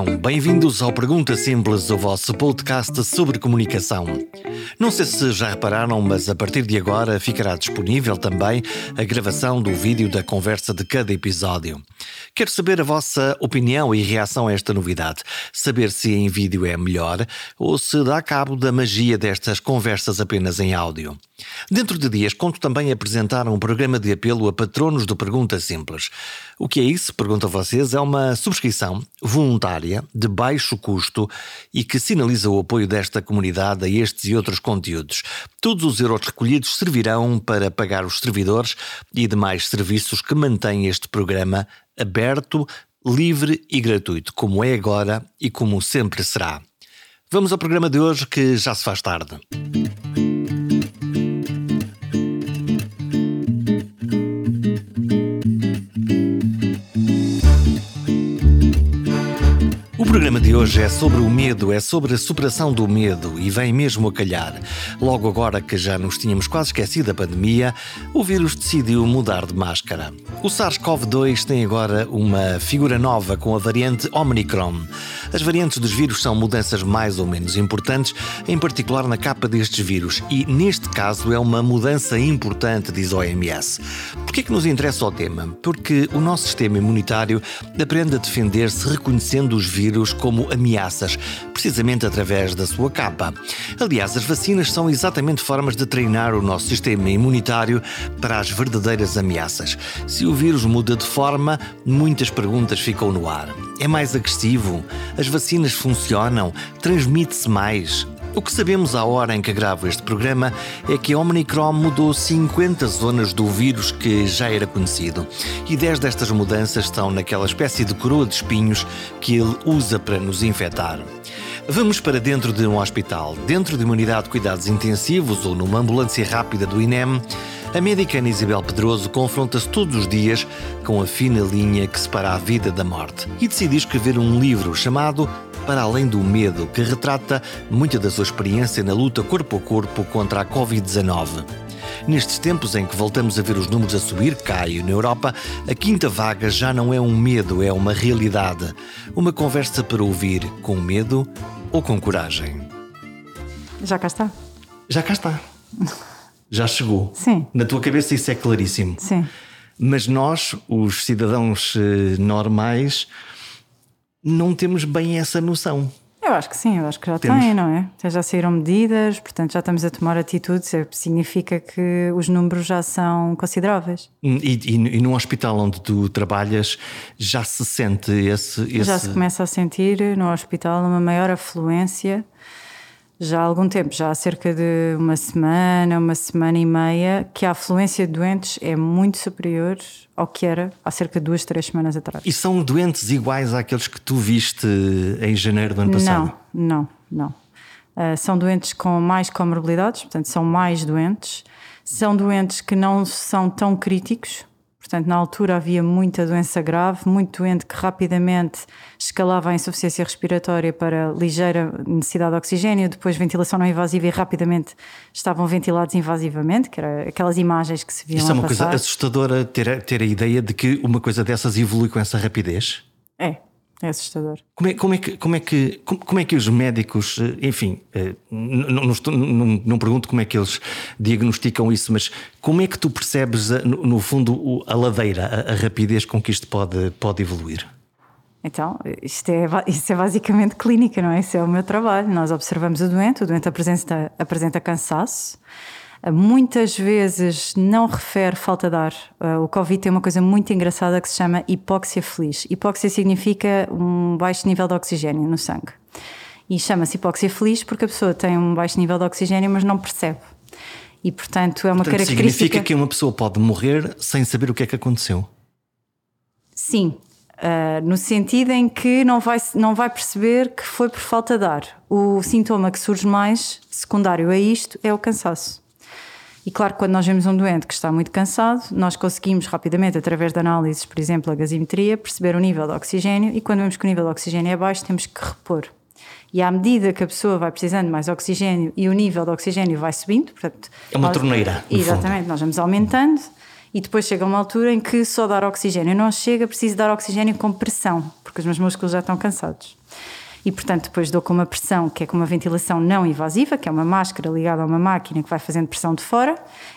comunicação. Bem-vindos ao Pergunta Simples, o vosso podcast sobre comunicação. Não sei se já repararam, mas a partir de agora ficará disponível também a gravação do vídeo da conversa de cada episódio. Quero saber a vossa opinião e reação a esta novidade. Saber se em vídeo é melhor ou se dá cabo da magia destas conversas apenas em áudio. Dentro de dias, conto também apresentar um programa de apelo a patronos do Pergunta Simples. O que é isso? Pergunto a vocês. É uma subscrição voluntária, de baixo custo e que sinaliza o apoio desta comunidade a estes e outros conteúdos. Todos os euros recolhidos servirão para pagar os servidores e demais serviços que mantêm este programa aberto, livre e gratuito, como é agora e como sempre será. Vamos ao programa de hoje que já se faz tarde. Programa de hoje é sobre o medo, é sobre a superação do medo e vem mesmo a calhar. Logo agora que já nos tínhamos quase esquecido da pandemia, o vírus decidiu mudar de máscara. O SARS-CoV-2 tem agora uma figura nova com a variante Omicron. As variantes dos vírus são mudanças mais ou menos importantes, em particular na capa destes vírus, e neste caso é uma mudança importante, diz a OMS. Por que é que nos interessa o tema? Porque o nosso sistema imunitário aprende a defender-se reconhecendo os vírus vírus como ameaças, precisamente através da sua capa. Aliás, as vacinas são exatamente formas de treinar o nosso sistema imunitário para as verdadeiras ameaças. Se o vírus muda de forma, muitas perguntas ficam no ar. É mais agressivo? As vacinas funcionam? Transmite-se mais? O que sabemos à hora em que gravo este programa é que a Omicron mudou 50 zonas do vírus que já era conhecido. E 10 destas mudanças estão naquela espécie de coroa de espinhos que ele usa para nos infectar. Vamos para dentro de um hospital, dentro de uma unidade de cuidados intensivos ou numa ambulância rápida do INEM. A médica Isabel Pedroso confronta-se todos os dias com a fina linha que separa a vida da morte e decide escrever um livro chamado para além do medo, que retrata muita da sua experiência na luta corpo a corpo contra a Covid-19. Nestes tempos em que voltamos a ver os números a subir, Caio, na Europa, a quinta vaga já não é um medo, é uma realidade. Uma conversa para ouvir com medo ou com coragem. Já cá está. Já cá está. Já chegou. Sim. Na tua cabeça isso é claríssimo. Sim. Mas nós, os cidadãos eh, normais, não temos bem essa noção. Eu acho que sim, eu acho que já temos. tem, não é? Já saíram medidas, portanto já estamos a tomar atitudes, é, significa que os números já são consideráveis. E, e, e num hospital onde tu trabalhas já se sente esse, esse. Já se começa a sentir no hospital uma maior afluência já há algum tempo, já há cerca de uma semana, uma semana e meia, que a afluência de doentes é muito superior ao que era há cerca de duas, três semanas atrás. E são doentes iguais àqueles que tu viste em janeiro do ano passado? Não, não, não. Uh, são doentes com mais comorbilidades, portanto, são mais doentes. São doentes que não são tão críticos, Portanto, na altura havia muita doença grave, muito doente que rapidamente escalava a insuficiência respiratória para ligeira necessidade de oxigênio, depois ventilação não invasiva e rapidamente estavam ventilados invasivamente, que eram aquelas imagens que se viam Isso é uma coisa assustadora ter, ter a ideia de que uma coisa dessas evolui com essa rapidez? É, é assustador. Como é, como é, que, como é, que, como, é que os médicos, eh, enfim, eh, não, não, não, não, pergunto como é que eles diagnosticam isso, mas como é que tu percebes, eh, no, no fundo, a ladeira, a, a, rapidez com que isto pode, pode evoluir? Então, isto é, isto é basicamente clínica, não é? Isso é o meu trabalho. Nós observamos o doente, o doente apresenta, apresenta cansaço muitas vezes não refere falta de ar. Uh, o Covid tem uma coisa muito engraçada que se chama hipóxia feliz. Hipóxia significa um baixo nível de oxigênio no sangue. E chama-se hipóxia feliz porque a pessoa tem um baixo nível de oxigênio, mas não percebe. E, portanto, é uma portanto, característica. Significa que uma pessoa pode morrer sem saber o que é que aconteceu? Sim, Uh, no sentido em que não vai, não vai perceber que foi por falta de ar. O sintoma que surge mais, secundário a isto, é o cansaço. E claro quando nós vemos um doente que está muito cansado, nós conseguimos rapidamente, através de análises, por exemplo, a gasimetria, perceber o nível de oxigênio e quando vemos que o nível de oxigênio é baixo, temos que repor. E à medida que a pessoa vai precisando de mais oxigênio e o nível de oxigênio vai subindo, portanto, é uma nós, torneira. Exatamente, fundo. nós vamos aumentando e depois chega uma altura em que só dar oxigênio não chega, preciso dar oxigênio com pressão, porque os meus músculos já estão cansados. E, portanto, depois dou com uma pressão que é com uma ventilação não invasiva, que é uma máscara ligada a uma máquina que vai fazendo pressão de fora,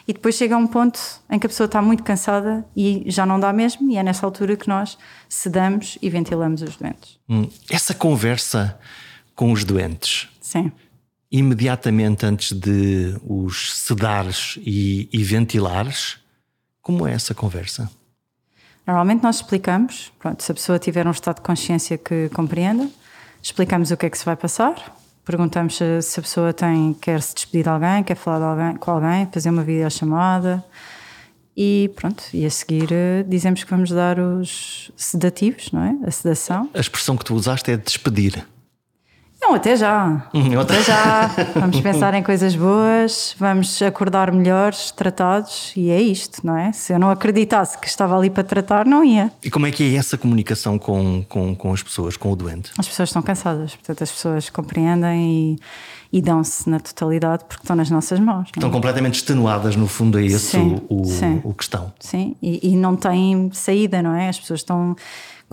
e depois chega a um ponto em que a pessoa está muito cansada e já não dá mesmo, e é nessa altura que nós sedamos e ventilamos os doentes. Hum, essa conversa com os doentes. Sim. Imediatamente antes de os sedares e, e ventilares, como é essa conversa? Normalmente nós explicamos, pronto, se a pessoa tiver um estado de consciência que compreenda, explicamos o que é que se vai passar, perguntamos se, se a pessoa tem, quer se despedir de alguém, quer falar alguém, com alguém, fazer uma videochamada e pronto, e a seguir eh, dizemos que vamos dar os sedativos, não é? A sedação. A expressão que tu usaste é despedir. Não, até já. Hum, até já. Vamos pensar em coisas boas, vamos acordar melhores, tratados, e é isto, não é? Se eu não acreditasse que estava ali para tratar, não ia. E como é que é essa comunicação com, com, com as pessoas, com o doente? As pessoas estão cansadas, portanto, as pessoas compreendem e, e dão-se na totalidade porque estão nas nossas mãos. Estão é? completamente extenuadas, no fundo, é esse sim, o, o, sim. o que estão. Sim, e, e não têm saída, não é? As pessoas estão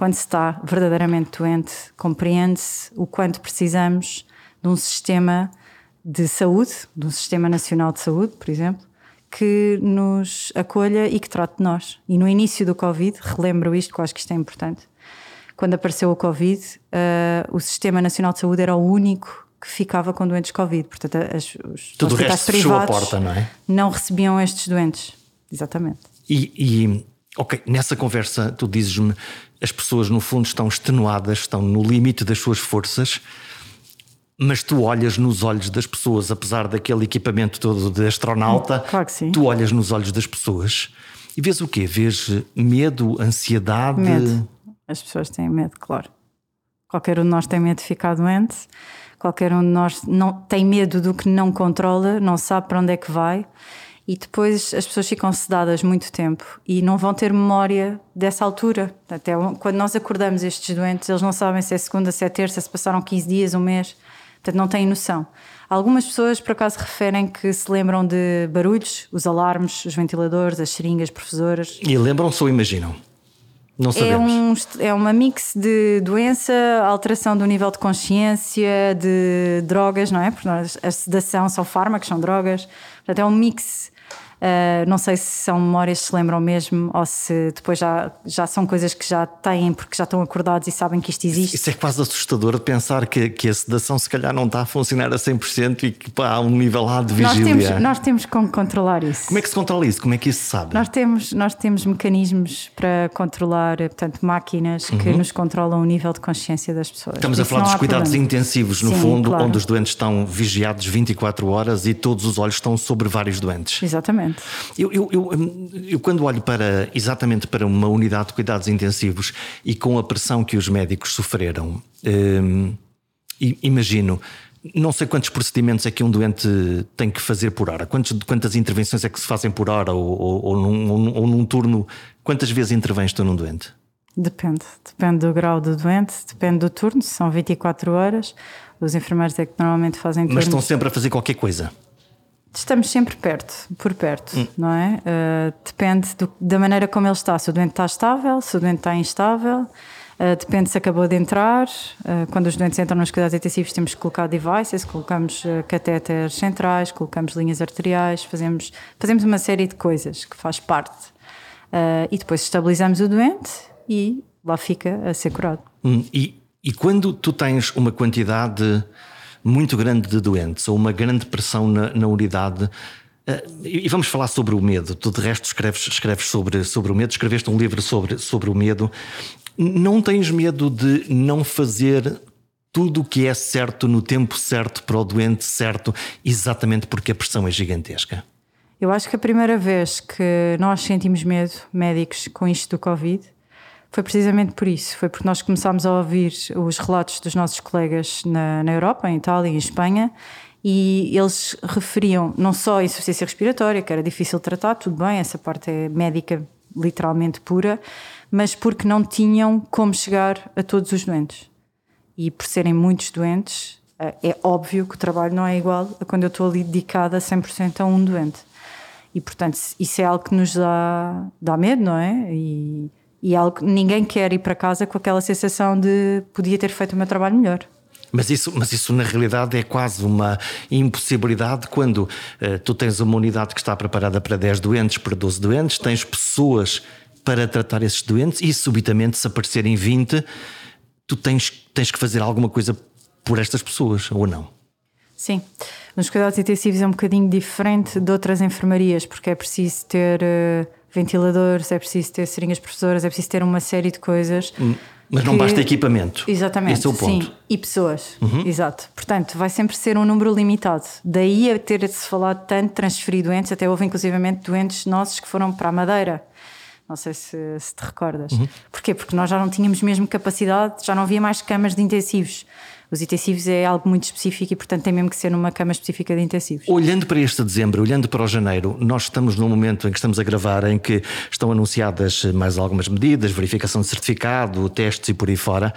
quando se está verdadeiramente doente, compreende-se o quanto precisamos de um sistema de saúde, de um sistema nacional de saúde, por exemplo, que nos acolha e que trate de nós. E no início do Covid, relembro isto, que eu acho que isto é importante, quando apareceu o Covid, uh, o Sistema Nacional de Saúde era o único que ficava com doentes Covid. Portanto, as, os Tudo hospitais privados porta, não, é? não recebiam estes doentes. Exatamente. E, e ok, nessa conversa tu dizes-me as pessoas, no fundo, estão extenuadas, estão no limite das suas forças, mas tu olhas nos olhos das pessoas, apesar daquele equipamento todo de astronauta, claro que sim. tu olhas nos olhos das pessoas e vês o quê? Vês medo, ansiedade? Medo. As pessoas têm medo, claro. Qualquer um de nós tem medo de ficar doente, qualquer um de nós não, tem medo do que não controla, não sabe para onde é que vai e depois as pessoas ficam sedadas muito tempo e não vão ter memória dessa altura. Até quando nós acordamos estes doentes, eles não sabem se é segunda, se é terça, se passaram 15 dias, um mês, portanto não têm noção. Algumas pessoas, por acaso, referem que se lembram de barulhos, os alarmes, os ventiladores, as seringas, professoras. E lembram-se ou imaginam? Não sabemos. É, um, é uma mix de doença, alteração do nível de consciência, de drogas, não é? Porque a sedação são fármacos, são drogas. Portanto, é um mix Uh, não sei se são memórias que se lembram mesmo ou se depois já, já são coisas que já têm porque já estão acordados e sabem que isto existe. Isso é quase assustador de pensar que, que a sedação se calhar não está a funcionar a 100% e que pá, há um nível lá de vigília. Nós temos, nós temos como controlar isso. Como é que se controla isso? Como é que isso se sabe? Nós temos, nós temos mecanismos para controlar, portanto, máquinas uhum. que nos controlam o nível de consciência das pessoas. Estamos isso a falar dos cuidados problema. intensivos, no Sim, fundo, claro. onde os doentes estão vigiados 24 horas e todos os olhos estão sobre vários doentes. Exatamente. Eu, eu, eu, eu, quando olho para exatamente para uma unidade de cuidados intensivos e com a pressão que os médicos sofreram, hum, imagino. Não sei quantos procedimentos é que um doente tem que fazer por hora, quantas, quantas intervenções é que se fazem por hora ou, ou, ou, num, ou num turno. Quantas vezes intervens tu num doente? Depende, depende do grau do doente, depende do turno, são 24 horas. Os enfermeiros é que normalmente fazem turnos. Mas estão sempre a fazer qualquer coisa. Estamos sempre perto, por perto, hum. não é? Uh, depende do, da maneira como ele está. Se o doente está estável, se o doente está instável, uh, depende se acabou de entrar. Uh, quando os doentes entram nos cuidados intensivos, temos que colocar devices, colocamos catéteres centrais, colocamos linhas arteriais, fazemos, fazemos uma série de coisas que faz parte. e depois estabilizamos o doente e lá fica a ser curado. Hum. E, e quando tu tens uma quantidade muito grande de doentes ou uma grande pressão na, na unidade. Eh, e vamos falar sobre o medo. Tu, de resto, escreves, escreves sobre, sobre o medo, escreveste um livro sobre, sobre o medo. Não tens medo de não fazer tudo o que é certo no tempo certo para o doente certo, exatamente porque a pressão é gigantesca? Eu acho que a primeira vez que nós sentimos medo, médicos, com isto do Covid, foi precisamente por isso. Foi porque nós começámos a ouvir os relatos dos nossos colegas na, na Europa, em Itália e em Espanha, e eles referiam não só a insuficiência respiratória, que era difícil tratar, tudo bem, essa parte é médica literalmente pura, mas porque não tinham como chegar a todos os doentes. E por serem muitos doentes, eh, é óbvio que o trabalho não é igual a quando eu estou ali dedicada 100% a um doente. E portanto, isso é algo que nos dá, dá medo, não é? E E algo, ninguém quer ir para casa com aquela sensação de podia ter feito o meu trabalho melhor. Mas isso, mas isso na realidade é quase uma impossibilidade quando uh, tu tens uma unidade que está preparada para 10 doentes, para 12 doentes, tens pessoas para tratar esses doentes e subitamente se aparecerem 20, tu tens, tens que fazer alguma coisa por estas pessoas, ou não? Sim. Nos cuidados intensivos é um bocadinho diferente de outras enfermarias, porque é preciso ter uh, ventiladores, é preciso ter seringas professoras, é preciso ter uma série de coisas. Hum, mas não basta equipamento. Exatamente. Esse é o ponto. Sim, e pessoas. Uhum. Exato. Portanto, vai sempre ser um número limitado. Daí a ter-se falado tanto, transferir doentes, até houve inclusivamente doentes nossos que foram para a Madeira. Não sei se, se te recordas. Uhum. Porquê? Porque nós já não tínhamos mesmo capacidade, já não havia mais camas de intensivos. Os intensivos é algo muito específico e, portanto, tem mesmo que ser numa cama específica de intensivos. Olhando para este dezembro, olhando para o janeiro, nós estamos num momento em que estamos a gravar em que estão anunciadas mais algumas medidas, verificação de certificado, testes e por aí fora.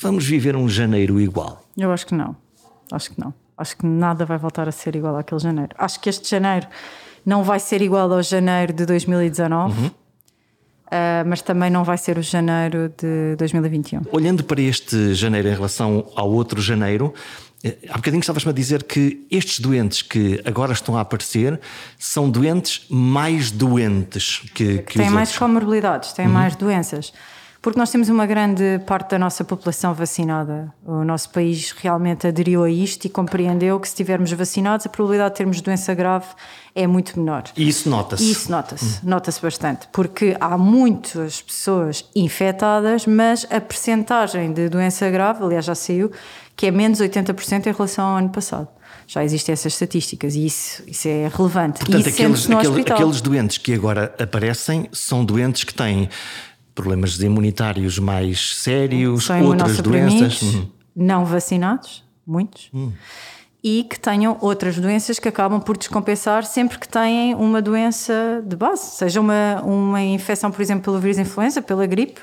Vamos viver um janeiro igual? Eu acho que não. Acho que não. Acho que nada vai voltar a ser igual àquele janeiro. Acho que este janeiro não vai ser igual ao janeiro de 2019. Uhum Uh, mas também não vai ser o janeiro de 2021. Olhando para este janeiro em relação ao outro janeiro, eh, Há bocadinho estavas-me a dizer que estes doentes que agora estão a aparecer são doentes mais doentes que, que têm mais comorbilidades, têm uhum. mais doenças. Porque nós temos uma grande parte da nossa população vacinada. O nosso país realmente aderiu a isto e compreendeu que se estivermos vacinados, a probabilidade de termos doença grave é muito menor. E isso nota-se? Isso nota-se, hum. nota-se bastante. Porque há muitas pessoas infectadas, mas a percentagem de doença grave, aliás já saiu, que é menos 80% em relação ao ano passado já existem essas estatísticas e isso, isso é relevante. Portanto, aqueles, aquele, aqueles doentes que agora aparecem são doentes que têm problemas imunitários mais sérios, São outras doenças. Hum. Não vacinados, muitos. Hum. E que tenham outras doenças que acabam por descompensar sempre que têm uma doença de base, seja uma, uma infecção, por exemplo, pelo vírus influenza, pela gripe,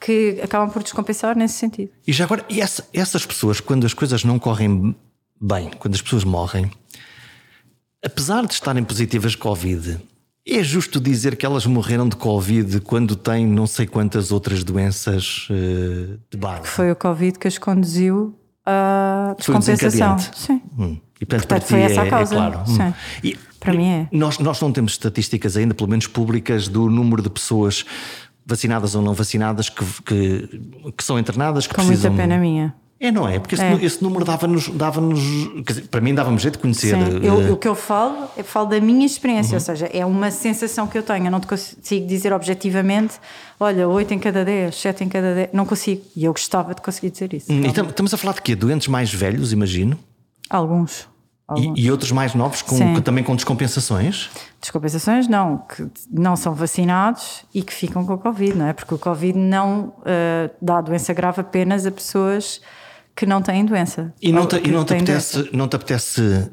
que acabam por descompensar nesse sentido. E já agora, e essa, essas pessoas, quando as coisas não correm bem, quando as pessoas morrem, apesar de estarem positivas Covid, é justo dizer que elas morreram de Covid quando têm não sei quantas outras doenças uh, de base? Foi o Covid que as conduziu à descompensação. Sim. Hum. E portanto, portanto foi essa a causa. É, é claro. Hum. Sim. E, para mim é. Nós, nós não temos estatísticas ainda, pelo menos públicas, do número de pessoas vacinadas ou não vacinadas que, que, que são internadas, que Com precisam. muita pena minha. É, não é? Porque esse, é. esse número dava-nos. Dava para mim, dava-me jeito de conhecer. Sim, eu, uh... o que eu falo, eu falo da minha experiência, uhum. ou seja, é uma sensação que eu tenho. Eu não te consigo dizer objetivamente, olha, 8 em cada 10, 7 em cada 10. Não consigo. E eu gostava de conseguir dizer isso. Hum, então, estamos a falar de quê? Doentes mais velhos, imagino? Alguns. E, e, outros mais novos com, também com descompensações? Descompensações não, que não são vacinados e que ficam com o Covid, não é? Porque o Covid não uh, dá doença grave apenas a pessoas que não têm doença. E não te, e não te apetece, não te apetece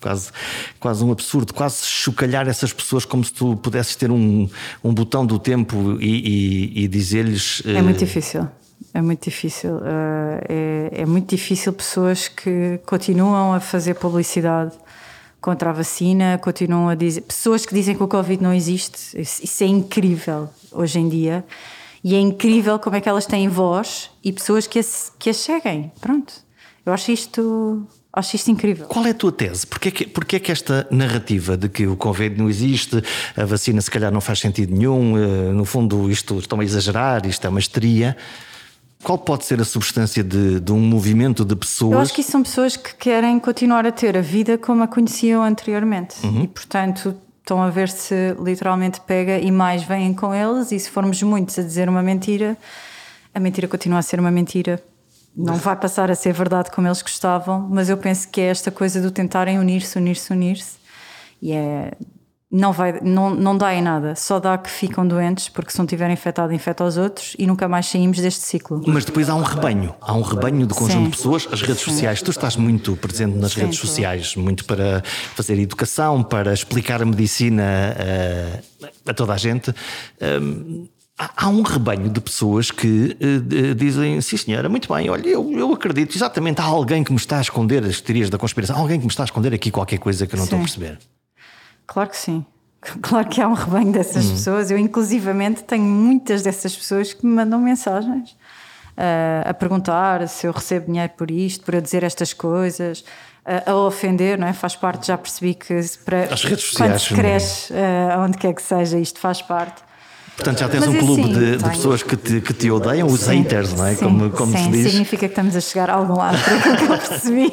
quase, quase um absurdo, quase chocalhar essas pessoas como se tu pudesses ter um, um botão do tempo e, e, e dizer-lhes. É muito eh, difícil. É muito difícil. Uh, é, é muito difícil pessoas que continuam a fazer publicidade contra a vacina, continuam a dizer. Pessoas que dizem que o Covid não existe. Isso é incrível hoje em dia. E é incrível como é que elas têm voz e pessoas que as, que as seguem. Pronto. Eu acho isto. Acho isto incrível. Qual é a tua tese? Porquê que, porquê que esta narrativa de que o Covid não existe, a vacina se calhar não faz sentido nenhum, eh, no fundo isto estão a exagerar, isto é uma histeria. Qual pode ser a substância de, de, um movimento de pessoas? Eu acho que são pessoas que querem continuar a ter a vida como a conheciam anteriormente. Uhum. E, portanto, estão a ver se literalmente pega e mais vêm com eles. E se formos muitos a dizer uma mentira, a mentira continua a ser uma mentira. Não vai passar a ser verdade como eles gostavam, mas eu penso que é esta coisa do tentarem unir-se, unir-se, unir-se. E é não, vai, não, não dá em nada, só dá que ficam doentes porque se não tiver infectado, infecta os outros e nunca mais saímos deste ciclo. Mas depois há um rebanho, há um rebanho de conjunto Sim. de pessoas, as redes Sim. sociais. Tu estás muito presente nas Sim, redes sociais, muito para fazer educação, para explicar a medicina a, eh, a toda a gente. Um, Há um rebanho de pessoas que uh, dizem: Sim, senhora, muito bem, olha, eu, eu acredito exatamente. Há alguém que me está a esconder as teorias da conspiração, há alguém que me está a esconder aqui qualquer coisa que eu não Sim. estou a perceber. Claro que sim, Claro que há um rebanho dessas hum. pessoas. Eu, inclusivamente, tenho muitas dessas pessoas que me mandam mensagens uh, a perguntar se eu recebo dinheiro por isto, por eu dizer estas coisas, uh, a ofender, não é? Faz parte, já percebi que para, As redes sociais, quando se cresce, uh, onde quer que seja, isto faz parte. Portanto, já tens Mas um clube assim, de, de, pessoas que te, que te odeiam, os sim, haters, não é? Sim, como como sim, se diz. significa que estamos a chegar a algum lado, aquilo que eu percebi.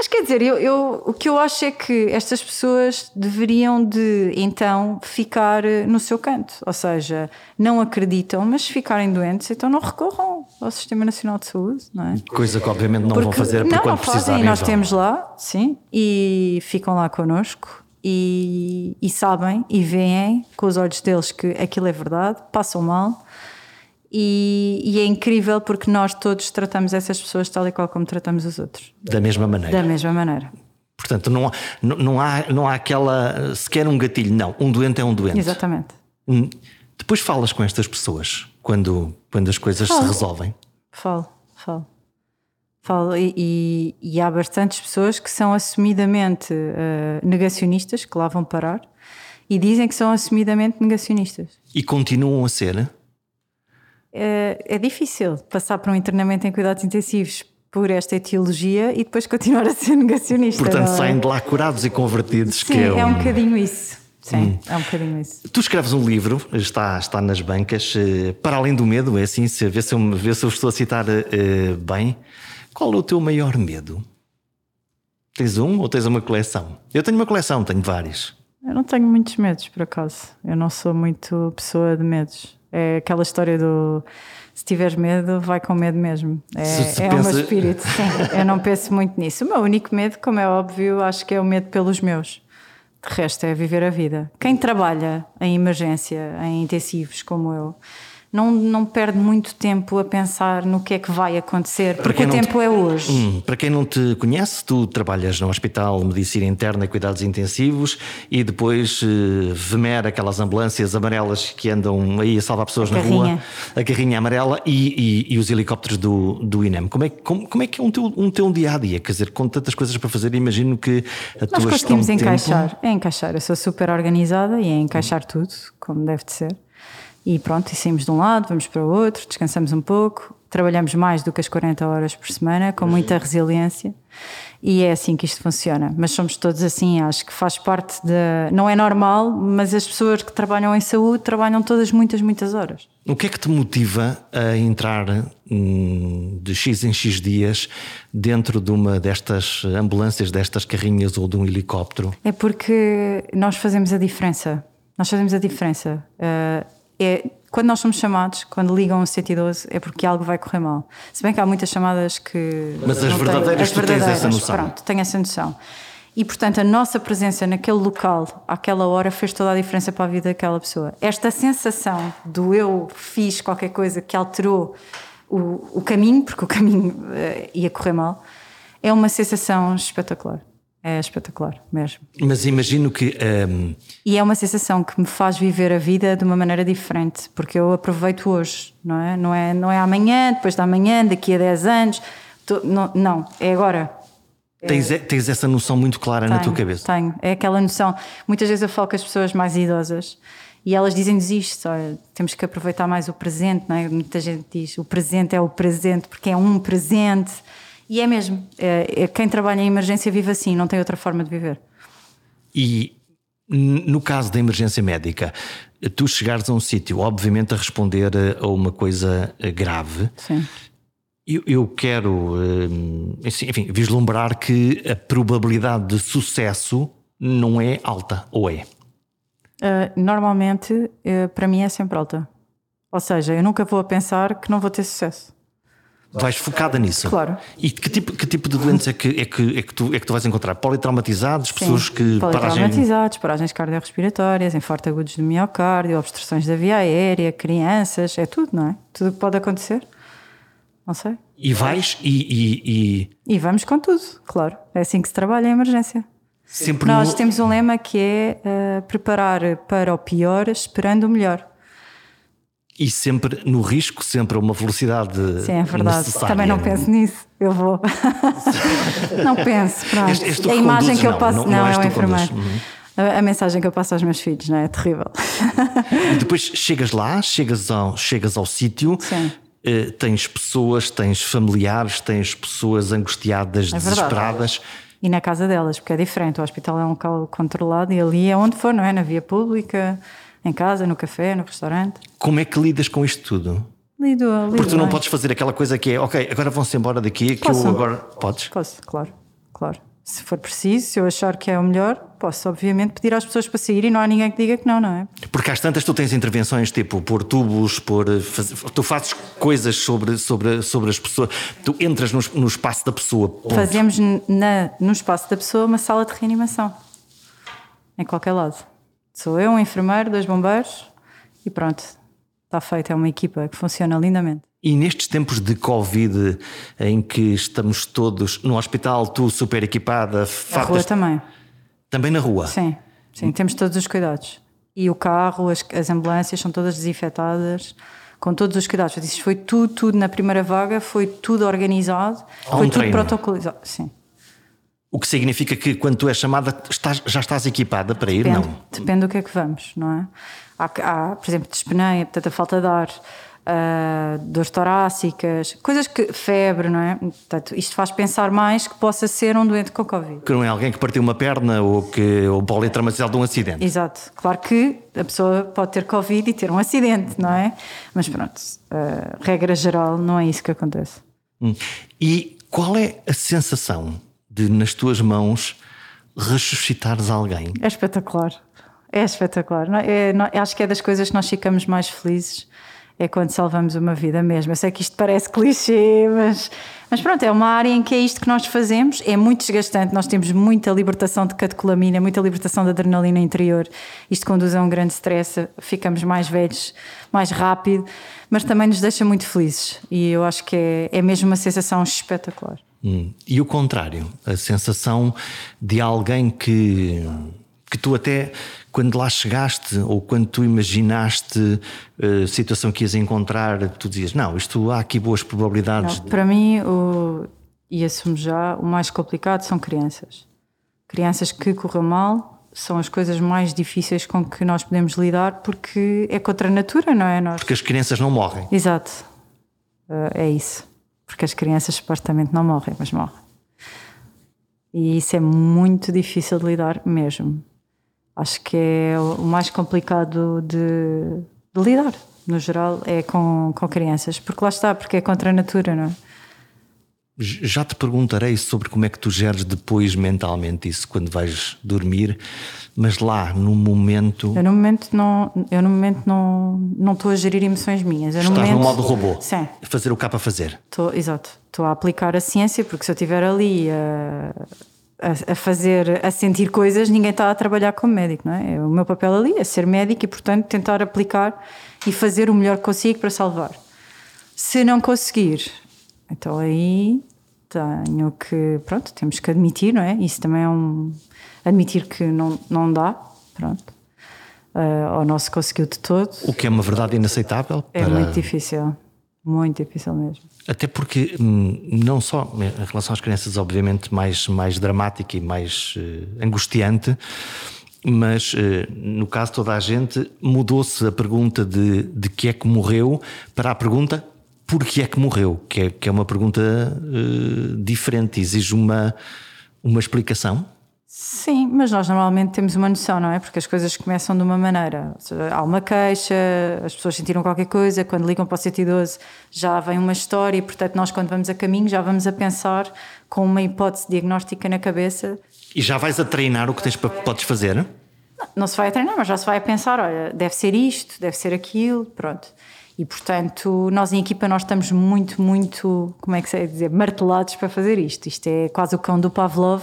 Mas quer dizer, eu, eu, o que eu acho é que estas pessoas deveriam de então ficar eh, no seu canto, ou seja, não acreditam, mas se ficarem doentes, então não recorram ao Sistema Nacional de Saúde, não é? Coisa que obviamente não porque, vão fazer porque não, quando não fazem, nós temos lá, sim, e ficam lá connosco e, e sabem e veem com os olhos deles que aquilo é verdade, passam mal e, e, é incrível porque nós todos tratamos essas pessoas tal e qual como tratamos os outros. Da mesma maneira. Da mesma maneira. Portanto, não, não, há, não há aquela sequer um gatilho, não. Um doente é um doente. Exatamente. Hum, depois falas com estas pessoas quando, quando as coisas falo. se resolvem. Falo, falo. Falo, e, e, e, há bastantes pessoas que são assumidamente uh, negacionistas, que lá vão parar, e dizem que são assumidamente negacionistas. E continuam a ser? É, é difícil passar por um internamento em cuidados intensivos por esta etiologia e depois continuar a ser negacionista. Portanto, é? saem de lá curados e convertidos. Sim, que é, um... é um bocadinho isso. Sim, hum. é um bocadinho isso. Tu escreves um livro, está, está nas bancas, eh, para além do medo, é assim, se, vê, se eu, vê se eu estou a citar uh, bem. Qual é o teu maior medo? Tens um ou tens uma coleção? Eu tenho uma coleção, tenho vários. Eu não tenho muitos medos, por acaso. Eu não sou muito pessoa de medos. É aquela história do se tiveres medo, vai com medo mesmo. É, se, se é pensa... o meu espírito, sim. Eu não penso muito nisso. O meu único medo, como é óbvio, acho que é o medo pelos meus. De resto, é viver a vida. Quem trabalha em emergência, em intensivos, como eu, não, não perde muito tempo a pensar no que é que vai acontecer, porque o tempo te... é hoje. Hum, para quem não te conhece, tu trabalhas no Hospital Medicina Interna e Cuidados Intensivos e depois uh, Vemer, aquelas ambulâncias amarelas que andam aí a salvar pessoas a na carrinha. rua, a carrinha amarela e, e, e, os helicópteros do, do INEM. Como é, como, como é que é um teu, um teu dia a dia? Quer dizer, com tantas coisas para fazer, imagino que a Nós tua conseguimos encaixar. Tempo... É encaixar. Eu sou super organizada e é encaixar tudo, como deve de ser. E pronto, e saímos de um lado, vamos para o outro, descansamos um pouco, trabalhamos mais do que as 40 horas por semana, com muita resiliência, e é assim que isto funciona. Mas somos todos assim, acho que faz parte da. Não é normal, mas as pessoas que trabalham em saúde trabalham todas muitas, muitas horas. O que é que te motiva a entrar hum, de X em X dias dentro de uma destas ambulâncias, destas carrinhas ou de um helicóptero? É porque nós fazemos a diferença. Nós fazemos a diferença. Uh, é quando nós somos chamados, quando ligam o 112, é porque algo vai correr mal. Se bem que há muitas chamadas que. Mas as verdadeiras, as verdadeiras, essa noção. Pronto, tenho essa noção. E portanto, a nossa presença naquele local, àquela hora, fez toda a diferença para a vida daquela pessoa. Esta sensação do eu fiz qualquer coisa que alterou o, o caminho, porque o caminho uh, ia correr mal, é uma sensação espetacular. É espetacular mesmo. Mas imagino que. Um... E é uma sensação que me faz viver a vida de uma maneira diferente, porque eu aproveito hoje, não é? Não é, não é amanhã, depois da amanhã, daqui a 10 anos. Tô, não, não, é agora. Tens, é, tens essa noção muito clara tenho, na tua cabeça? Tenho, é aquela noção. Muitas vezes eu falo com as pessoas mais idosas e elas dizem-nos isto: olha, temos que aproveitar mais o presente, não é? Muita gente diz o presente é o presente porque é um presente. E é mesmo. É, é, quem trabalha em emergência vive assim, não tem outra forma de viver. E no caso da emergência médica, tu chegares a um sítio, obviamente, a responder a uma coisa grave. Sim. Eu, eu quero, eh, enfim, vislumbrar que a probabilidade de sucesso não é alta, ou é? Uh, normalmente, uh, para mim, é sempre alta. Ou seja, eu nunca vou a pensar que não vou ter sucesso. Vais focada nisso. Claro. E que tipo, que tipo de doentes é que, é, que, é, que tu, é que tu vais encontrar? Politraumatizados, pessoas Sim. que. Politraumatizados, paragem... paragens cardiorrespiratórias, infarto agudos do miocárdio, obstruções da via aérea, crianças, é tudo, não é? Tudo que pode acontecer. Não sei. E vais e. E, e... e vamos com tudo, claro. É assim que se trabalha em emergência. Sempre Nós no... temos um lema que é uh, preparar para o pior esperando o melhor. E sempre no risco, sempre a uma velocidade. Sim, é verdade. Necessária. Também não penso nisso. Eu vou. não penso, pronto. Este, este a imagem que eu passo. Não, não, não é o enfermeiro. Uhum. a, a, mensagem que eu passo aos meus filhos, não é? é terrível. E depois chegas lá, chegas ao, chegas ao sítio. Uh, tens pessoas, tens familiares, tens pessoas angustiadas, é desesperadas. E na casa delas, porque é diferente. O hospital é um local controlado e ali é onde for, não é? Na via pública, em casa, no café, no restaurante. Como é que lidas com isto tudo? Lido, lido Porque tu não bem. podes fazer aquela coisa que é, ok, agora vão-se embora daqui, que Posso. eu agora. Podes? Posso, claro, claro. Se for preciso, se eu achar que é o melhor, posso obviamente pedir às pessoas para sair e não há ninguém que diga que não, não é? Porque às tantas tu tens intervenções tipo por tubos, por tu fazes coisas sobre, sobre, sobre as pessoas, tu entras no, no espaço da pessoa. Ponto. Fazemos na, no espaço da pessoa uma sala de reanimação. Em qualquer lado. Sou eu, um enfermeiro, dois bombeiros e pronto. Está feito, é uma equipa que funciona lindamente. E nestes tempos de Covid, em que estamos todos no hospital, tu super equipada, na rua também. Também na rua? Sim, sim, temos todos os cuidados. E o carro, as, as ambulâncias são todas desinfetadas, com todos os cuidados. Isso foi tudo, tudo na primeira vaga, foi tudo organizado, Há foi um tudo treino. protocolizado. Sim. O que significa que quando tu és chamada estás, já estás equipada para ir? Depende, não? Depende do que é que vamos, não é? Há, há por exemplo, dispneia, portanto, a falta de ar, uh, dores torácicas, coisas que. febre, não é? Portanto, isto faz pensar mais que possa ser um doente com Covid. Que não é alguém que partiu uma perna ou que ou pode traumatizado de um acidente. Exato. Claro que a pessoa pode ter Covid e ter um acidente, não é? Mas pronto, uh, regra geral, não é isso que acontece. Hum. E qual é a sensação de, nas tuas mãos, ressuscitares alguém? É espetacular. É espetacular. É, acho que é das coisas que nós ficamos mais felizes é quando salvamos uma vida mesmo. Eu sei que isto parece clichê, mas, mas pronto, é uma área em que é isto que nós fazemos. É muito desgastante, nós temos muita libertação de catecolamina, muita libertação de adrenalina interior. Isto conduz a um grande stress, ficamos mais velhos mais rápido, mas também nos deixa muito felizes. E eu acho que é, é mesmo uma sensação espetacular. Hum. E o contrário, a sensação de alguém que, que tu até quando lá chegaste ou quando tu imaginaste a uh, situação que ias encontrar, tu dizias: Não, isto há aqui boas probabilidades. Não, para mim, o, e assumo já, o mais complicado são crianças. Crianças que correu mal são as coisas mais difíceis com que nós podemos lidar porque é contra a natura, não é? Nós... Porque as crianças não morrem. Exato. Uh, é isso. Porque as crianças supostamente não morrem, mas morrem. E isso é muito difícil de lidar mesmo acho que é o mais complicado de, de lidar, no geral, é com, com crianças, porque lá está, porque é contra a natura, não é? Já te perguntarei sobre como é que tu geres depois mentalmente isso quando vais dormir, mas lá no momento. Eu no momento não, eu no momento não, não estou a gerir emoções minhas. Eu, Estás no, momento, no modo robô. Sim. Fazer o que há para fazer. Estou, exato. Estou a aplicar a ciência, porque se eu estiver ali a, a, a, fazer, a sentir coisas, ninguém está a trabalhar como médico, não é? O meu papel ali é ser médico e, portanto, tentar aplicar e fazer o melhor que consigo para salvar. Se não conseguir, então aí tenho que, pronto, temos que admitir, não é? Isso também é um. admitir que não, não dá, pronto. Uh, ou não se conseguiu de todo. O que é uma verdade inaceitável. É para... muito difícil. Muito difícil mesmo. Até porque, hum, não só em relação às crianças, obviamente, mais, mais dramática e mais uh, angustiante, mas uh, no caso de toda a gente, mudou-se a pergunta de, de que é que morreu para a pergunta por que é que morreu, que é, que é uma pergunta uh, diferente, exige uma, uma explicação. Sim, mas nós normalmente temos uma noção, não é? Porque as coisas começam de uma maneira. Há uma queixa, as pessoas sentiram qualquer coisa, quando ligam para o 112 já vem uma história e, portanto, nós quando vamos a caminho já vamos a pensar com uma hipótese diagnóstica na cabeça. E já vais a treinar o que tens para podes fazer? Não, não se vai a treinar, mas já se vai a pensar, olha, deve ser isto, deve ser aquilo, pronto. E, portanto, nós em equipa nós estamos muito, muito, como é que se é dizer, martelados para fazer isto. Isto é quase o cão do Pavlov.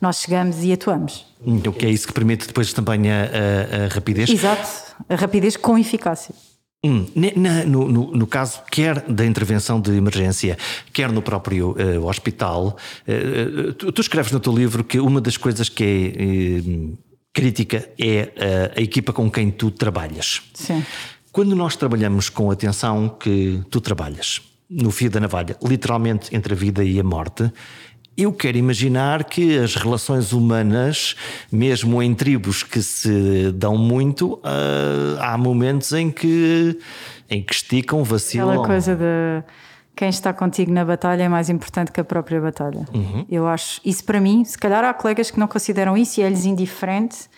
Nós chegamos e atuamos. O que é isso que permite depois também a, a, a rapidez? Exato, a rapidez com eficácia. Hum, na, no, no, no, caso, quer da intervenção de emergência, quer no próprio uh, hospital, uh, tu, tu, escreves no teu livro que uma das coisas que é uh, crítica é a equipa com quem tu trabalhas. Sim. Quando nós trabalhamos com a atenção que tu trabalhas, no fio da navalha, literalmente entre a vida e a morte, Eu quero imaginar que as relações humanas, mesmo em tribos que se dão muito, uh, há momentos em que, em que esticam, vacilam. Aquela coisa de quem está contigo na batalha é mais importante que a própria batalha. Uhum. Eu acho, isso para mim, se calhar há colegas que não consideram isso e é-lhes indiferente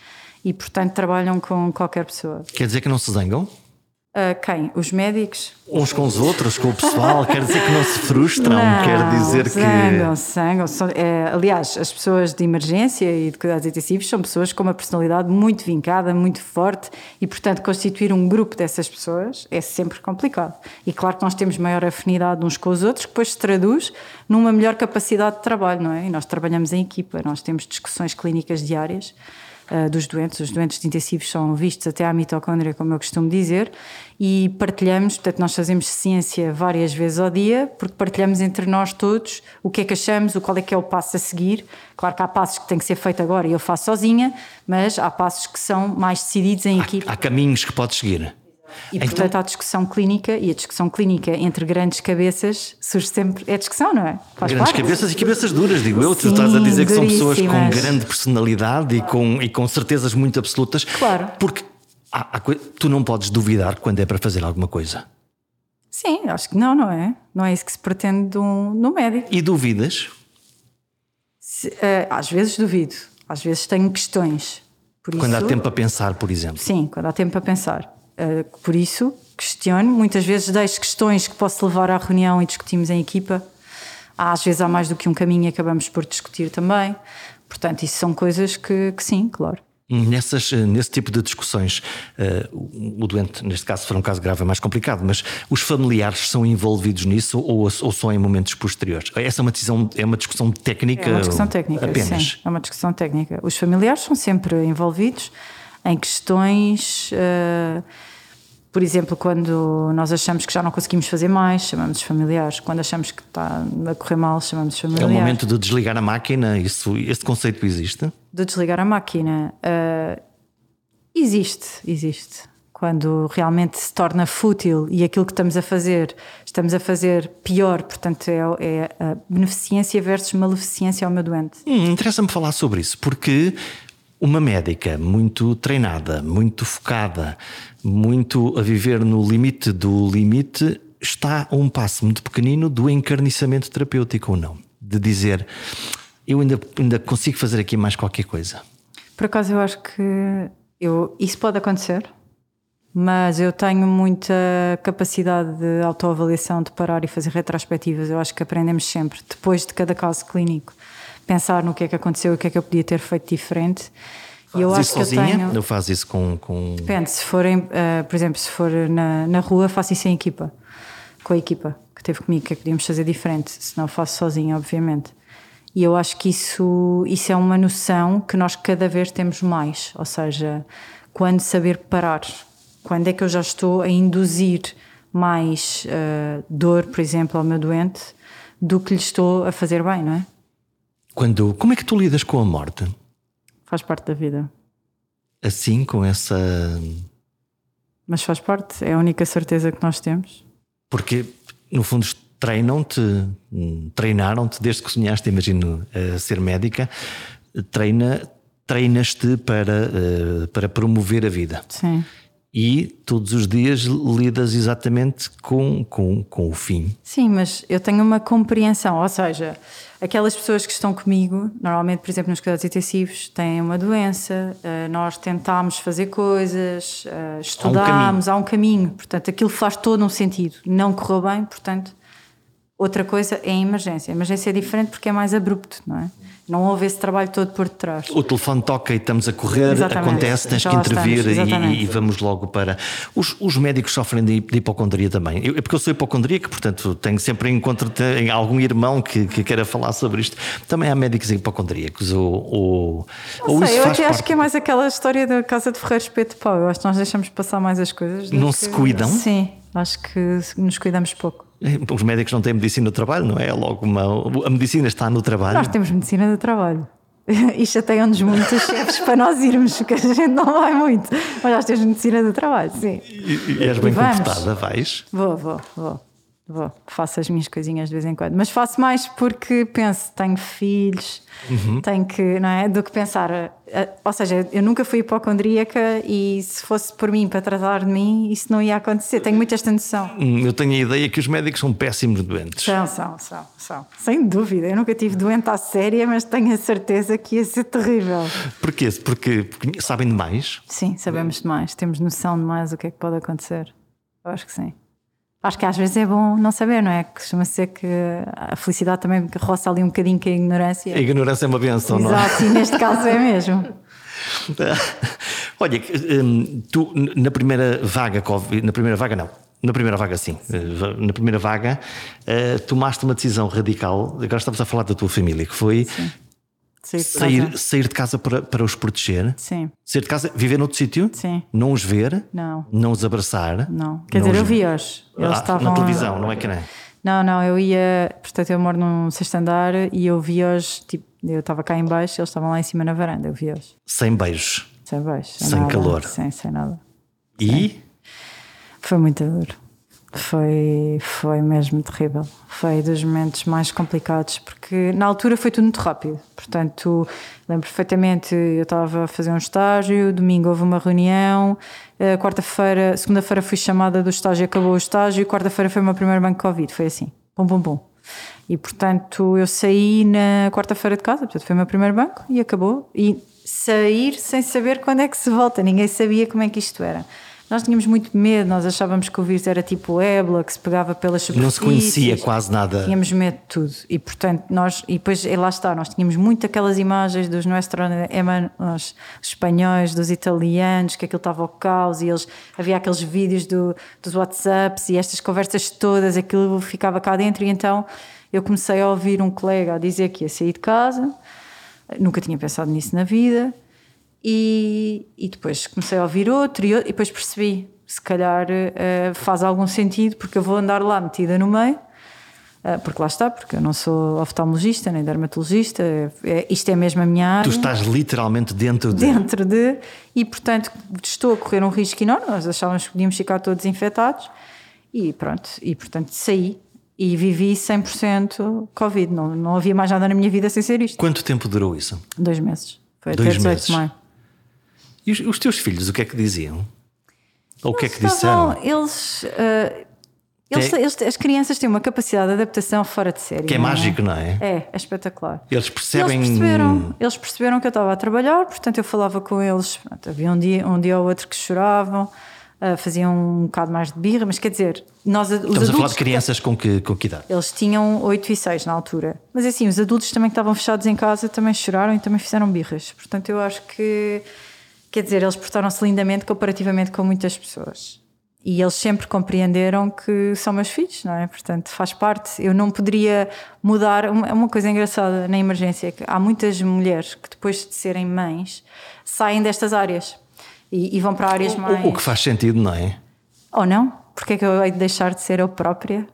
e, portanto, trabalham com qualquer pessoa. Quer dizer que não se zangam? Uh, quem? Os médicos? Uns com os outros, com o pessoal, quer dizer que não se frustram, não, quer dizer que. Zangam, são, é, aliás, as pessoas de emergência e de cuidados intensivos são pessoas com uma personalidade muito vincada, muito forte e, portanto, constituir um grupo dessas pessoas é sempre complicado. E claro que nós temos maior afinidade uns com os outros, que depois se traduz numa melhor capacidade de trabalho, não é? E nós trabalhamos em equipa, nós temos discussões clínicas diárias uh, dos doentes. Os doentes de intensivos são vistos até à mitocôndria, como eu costumo dizer, e partilhamos, portanto, nós fazemos ciência várias vezes ao dia, porque partilhamos entre nós todos o que é que achamos, o qual é que é o passo a seguir. Claro que há passos que têm que ser feitos agora e eu faço sozinha, mas há passos que são mais decididos em há, equipe. Há caminhos que podes seguir. E portanto então... há discussão clínica e a discussão clínica entre grandes cabeças surge sempre. É discussão, não é? Faz grandes parte. cabeças e cabeças duras, digo eu. tu estás a dizer que são pessoas com grande personalidade e com, e com certezas muito absolutas. Claro. Porque há, há, tu não podes duvidar quando é para fazer alguma coisa. Sim, acho que não, não é? Não é isso que se pretende de um, no médico. E duvidas? Se, uh, às vezes duvido, às vezes tenho questões. quando isso, há tempo a pensar, por exemplo. Sim, quando há tempo a pensar. Uh, por isso, questiono. Muitas vezes deixo questões que posso levar à reunião e discutimos em equipa. Às vezes há mais do que um caminho e acabamos por discutir também. Portanto, isso são coisas que, que sim, claro. Nessas, eh, nesse tipo de discussões, uh, o doente, neste caso, se for um caso grave, é mais complicado, mas os familiares são envolvidos nisso ou, ou só em momentos posteriores? Essa é uma, decisão, é uma discussão técnica? É uma discussão técnica, apenas. sim. É uma discussão técnica. Os familiares são sempre envolvidos em questões. Uh, por exemplo, quando nós achamos que já não conseguimos fazer mais, chamamos os familiares. Quando achamos que está a correr mal, chamamos os familiares. É o momento de desligar a máquina? Isso, este conceito existe? De desligar a máquina? Uh, existe, existe. Quando realmente se torna fútil e aquilo que estamos a fazer, estamos a fazer pior, portanto, é, é a beneficência versus maleficência ao meu doente. Hum, Interessa-me falar sobre isso, porque uma médica muito treinada, muito focada, muito a viver no limite do limite, está a um passo muito pequenino do encarniçamento terapêutico ou não? De dizer, eu ainda, ainda consigo fazer aqui mais qualquer coisa. Por acaso, eu acho que eu, isso pode acontecer, mas eu tenho muita capacidade de autoavaliação, de parar e fazer retrospectivas. Eu acho que aprendemos sempre, depois de cada caso clínico pensar no que é que aconteceu e o que é que eu podia ter feito diferente. E eu acho sozinha? que eu tenho. Eu faço isso com. com... Depende, se forem, uh, por exemplo, se for na, na rua, faço isso em equipa, com a equipa que teve comigo, que é que podíamos fazer diferente, se não faço sozinha, obviamente. E eu acho que isso, isso é uma noção que nós cada vez temos mais, ou seja, quando saber parar, quando é que eu já estou a induzir mais uh, dor, por exemplo, ao meu doente, do que lhe estou a fazer bem, não é? Quando, como é que tu lidas com a morte? Faz parte da vida. Assim, com essa. Mas faz parte, é a única certeza que nós temos. Porque, no fundo, treinam-te, treinaram-te desde que sonhaste, imagino, a ser médica, treina, treinas-te para, eh, para promover a vida. Sim. E todos os dias lidas exatamente com, com, com o fim. Sim, mas eu tenho uma compreensão, ou seja, aquelas pessoas que estão comigo, normalmente, por exemplo, nos cuidados intensivos, têm uma doença, uh, nós tentámos fazer coisas, estudámos, há um, há um, caminho, portanto, aquilo faz todo um sentido. Não correu bem, portanto, outra coisa é a emergência. A emergência é diferente porque é mais abrupto, não é? Não houve esse trabalho todo por detrás. O telefone toca e estamos a correr, Exatamente. acontece, tens Já que intervir e, e, vamos logo para. Os, os, médicos sofrem de, de hipocondria também. Eu, é porque eu sou hipocondríaco, portanto tenho sempre encontro em algum irmão que, que queira falar sobre isto. Também há médicos hipocondríacos. Ou, ou, ou sei, eu até acho que é mais aquela história da casa de Ferreiros Espeto de Pau. Eu acho que nós deixamos passar mais as coisas. Não que... se cuidam? Sim, acho que nos cuidamos pouco. Os médicos não têm medicina do trabalho, não é? é? Logo uma, a medicina está no trabalho. Nós temos medicina do trabalho. E chateiam-nos muito os chefes para nós irmos, porque a gente não vai muito. Mas nós temos medicina do trabalho, sim. E, e és bem e comportada, vais? Vou, vou, vou. Vou, faço as minhas coisinhas de vez em quando. Mas faço mais porque penso, tenho filhos, uhum. tenho que, não é? Do que pensar. Eh, ou seja, eu nunca fui hipocondríaca e se fosse por mim para tratar de mim, isso não ia acontecer. Tenho muita esta noção. Hum, eu tenho a ideia que os médicos são péssimos doentes. São, são, são, são. Sem dúvida. Eu nunca tive doente à séria, mas tenho a certeza que ia ser terrível. Porquê? Porque, porque sabem demais? Sim, sabemos demais. Temos noção demais do que é que pode acontecer. Eu acho que sim. Acho que às vezes é bom não saber, não é? Costuma ser que a felicidade também roça ali um bocadinho com a ignorância. A ignorância é uma benção, não é? Exato, e neste caso é mesmo. Olha, hum, tu na primeira vaga, na primeira vaga não, na primeira vaga sim, sim. Eh, na primeira vaga eh, tomaste uma decisão radical, agora estamos a falar da tua família, que foi sim. Sair, sair, sair, de casa para, para os proteger? Sim. Sair de casa, viver noutro sítio? Sim. Não os ver? Não. Não os abraçar? Não. Quer não dizer, os... eu vi-os. Eles ah, estavam. Na televisão, não é que nem? Não, não, eu ia. Portanto, eu moro num sexto andar e eu vi-os. Tipo, eu estava cá em baixo eles estavam lá em cima na varanda, eu vi-os. Sem beijos? Sem beijos. Sem, sem calor? Sem, sem nada. E? Foi muito duro. Foi, foi mesmo terrível. Foi dos momentos mais complicados, porque na altura foi tudo muito rápido. Portanto, lembro perfeitamente, eu estava a fazer um estágio, domingo houve uma reunião, eh, quarta-feira, segunda-feira fui chamada do estágio, acabou o estágio, quarta-feira foi o meu primeiro banco Covid. Foi assim, bom, bom, bom. E portanto, eu saí na quarta-feira de casa, portanto, foi o meu primeiro banco e acabou. E sair sem saber quando é que se volta, ninguém sabia como é que isto era. Nós tínhamos muito medo, nós achávamos que o vírus era tipo ébola, que se pegava pelas superfícies. Não se conhecia quase nada. Tínhamos medo de tudo. E portanto, nós, e depois lá está, nós tínhamos muito aquelas imagens dos nossos espanhóis, dos italianos, que aquilo estava ao caos, e eles, havia aqueles vídeos do, dos WhatsApps e estas conversas todas, aquilo ficava cá dentro, e então eu comecei a ouvir um colega a dizer que ia sair de casa, nunca tinha pensado nisso na vida e, e depois comecei a ouvir outro e, outro, e depois percebi, se calhar uh, faz algum sentido, porque eu vou andar lá metida no meio, uh, porque lá está, porque eu não sou oftalmologista nem dermatologista, é, isto é mesmo a minha área. Tu estás literalmente dentro de. Dentro de, e portanto estou a correr um risco enorme, nós achávamos que podíamos ficar todos infectados, e pronto, e portanto saí e vivi 100% Covid. Não, não havia mais nada na minha vida sem ser isto. Quanto tempo durou isso? Dois meses. Foi Dois até 18 meses. de maio. E os, os, teus filhos, o que é que diziam? Ou o que é que disseram? Eles, uh, eles, é... eles, As crianças têm uma capacidade de adaptação fora de série. Que é não mágico, é? não é? É, é espetacular. Eles percebem. Eles perceberam, eles perceberam que eu estava a trabalhar, portanto eu falava com eles. Havia um dia, um dia ou outro que choravam. Uh, faziam um bocado mais de birra, mas quer dizer, nós os Estamos adultos, a falar de crianças com que, com que idade? Eles tinham 8 e 6 na altura. Mas assim, os adultos também que estavam fechados em casa também choraram e também fizeram birras. Portanto, eu acho que Quer dizer, eles portaram-se lindamente comparativamente com muitas pessoas. E eles sempre compreenderam que são meus filhos, não é? Portanto, faz parte. Eu não poderia mudar. É uma coisa engraçada na emergência: que há muitas mulheres que depois de serem mães saem destas áreas e, e vão para áreas mais. O, que faz sentido, não é? Ou não? Porque é que eu hei de deixar de ser eu própria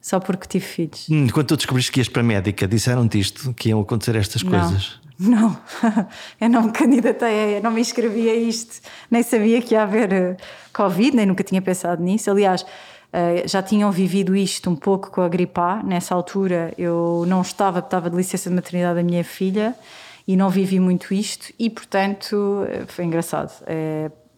só porque tive filhos? Hum, quando tu descobriste que ias para a médica, disseram-te isto, que iam acontecer estas não. coisas? Não, eu não me candidatei, eu não me inscrevi a isto, nem sabia que ia haver eh, Covid, nem nunca tinha pensado nisso. Aliás, eh, já tinham vivido isto um pouco com a gripe. Nessa altura eu não estava, estava de licença de maternidade da minha filha e não vivi muito isto, e portanto eh, foi engraçado.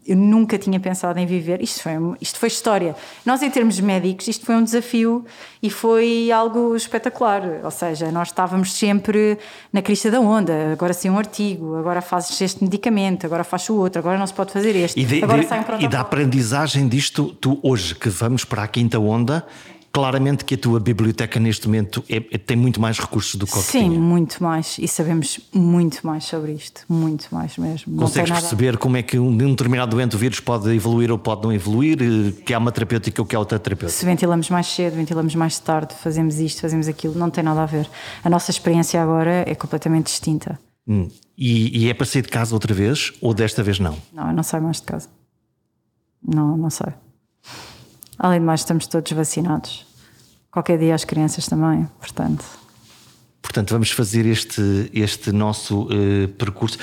Eu nunca tinha pensado em viver. Isto foi, isto foi história. Nós, em termos médicos, isto foi um desafio e foi algo espetacular. Ou seja, nós estávamos sempre na crista da onda. Agora sim um artigo, agora fazes este medicamento, agora faz o outro, agora não se pode fazer este. E, de, agora de, sai um e da aprendizagem disto, tu hoje que vamos para a quinta onda, Claramente que a tua biblioteca neste momento é, é, tem muito mais recursos do que o que Sim, tinha. muito mais. E sabemos muito mais sobre isto. Muito mais mesmo. Consegues perceber como é que um, um determinado doente o vírus pode evoluir ou pode não evoluir? Eh, que há uma terapêutica ou que há outra terapêutica? Se ventilamos mais cedo, ventilamos mais tarde, fazemos isto, fazemos aquilo, não tem nada a ver. A nossa experiência agora é completamente distinta. Hum. E, e é para sair de casa outra vez ou desta vez não? Não, eu não saio mais de casa. Não, não sei. Além de mais, estamos todos vacinados. Qualquer dia as crianças também, portanto. Portanto, vamos fazer este, este nosso uh, percurso.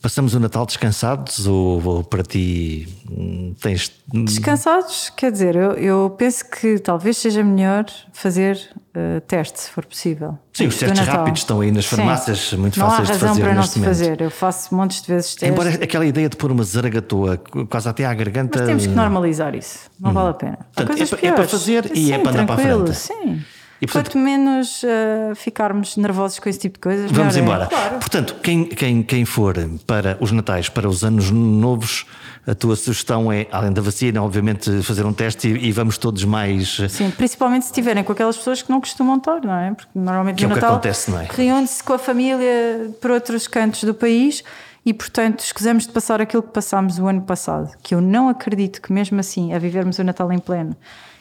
Passamos o Natal descansados ou, ou para ti hum, tens. Descansados, quer dizer, eu, eu penso que talvez seja melhor fazer uh, teste, se for possível. Sim, os testes rápidos estão aí nas farmácias, Sim. muito fáceis de fazer. Não há razão para não se fazer, eu faço montes de vezes testes. Embora aquela ideia de pôr uma zaragatoa quase até à garganta. Mas temos que normalizar isso, não hum. vale a pena. Portanto, é, é, para fazer e é para andar para a frente. Sim. E, portanto, Quanto menos uh, ficarmos nervosos com esse tipo de coisas, vamos é. embora. Claro. Portanto, quem, quem, quem for para os Natais, para os anos novos, a tua sugestão é, além da vacina, obviamente, fazer um teste e, e vamos todos mais. Eh, Sim, principalmente se estiverem com aquelas pessoas que não costumam estar, não é? Porque normalmente que no é Natal acontece, não é? reúne-se com a família por outros cantos do país e, portanto, escusamos de passar aquilo que passámos o ano passado, que eu não acredito que, mesmo assim, a vivermos o Natal em pleno,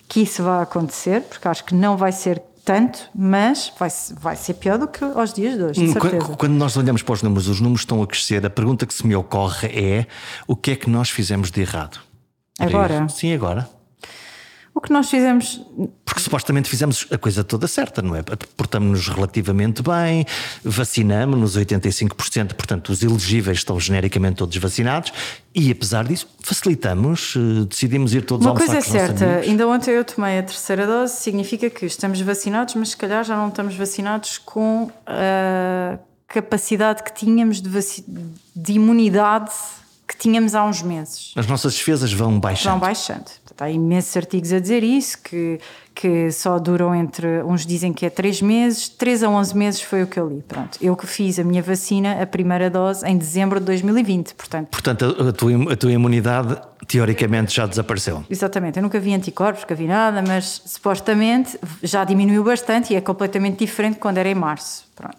que isso vá acontecer, porque acho que não vai ser tanto, mas vai, vai ser pior do que aos dias de hoje, quando, quando, nós olhamos para os números, os números estão a crescer, a pergunta que se me ocorre é o que é que nós fizemos de errado? Agora? Sim, agora. O que nós fizemos. Porque supostamente fizemos a coisa toda certa, não é? Portamos-nos relativamente bem, vacinamos-nos 85%, portanto, os elegíveis estão genericamente todos vacinados e, apesar disso, facilitamos, eh, decidimos ir todos Uma almoçar coisa é certa, ainda ontem eu tomei a terceira dose, significa que estamos vacinados, mas se calhar já não estamos vacinados com a capacidade que tínhamos de, de imunidade que tínhamos há uns meses. As nossas defesas vão baixando. Vão baixando. Há imensos artigos a dizer isso, que, que só duram entre. Uns dizem que é 3 meses, 3 a 11 meses foi o que eu li. Pronto. Eu que fiz a minha vacina, a primeira dose, em dezembro de 2020. Portanto, portanto a, tua, a tua imunidade teoricamente já desapareceu. Exatamente. Eu nunca vi anticorpos, nunca vi nada, mas supostamente já diminuiu bastante e é completamente diferente quando era em março. Pronto.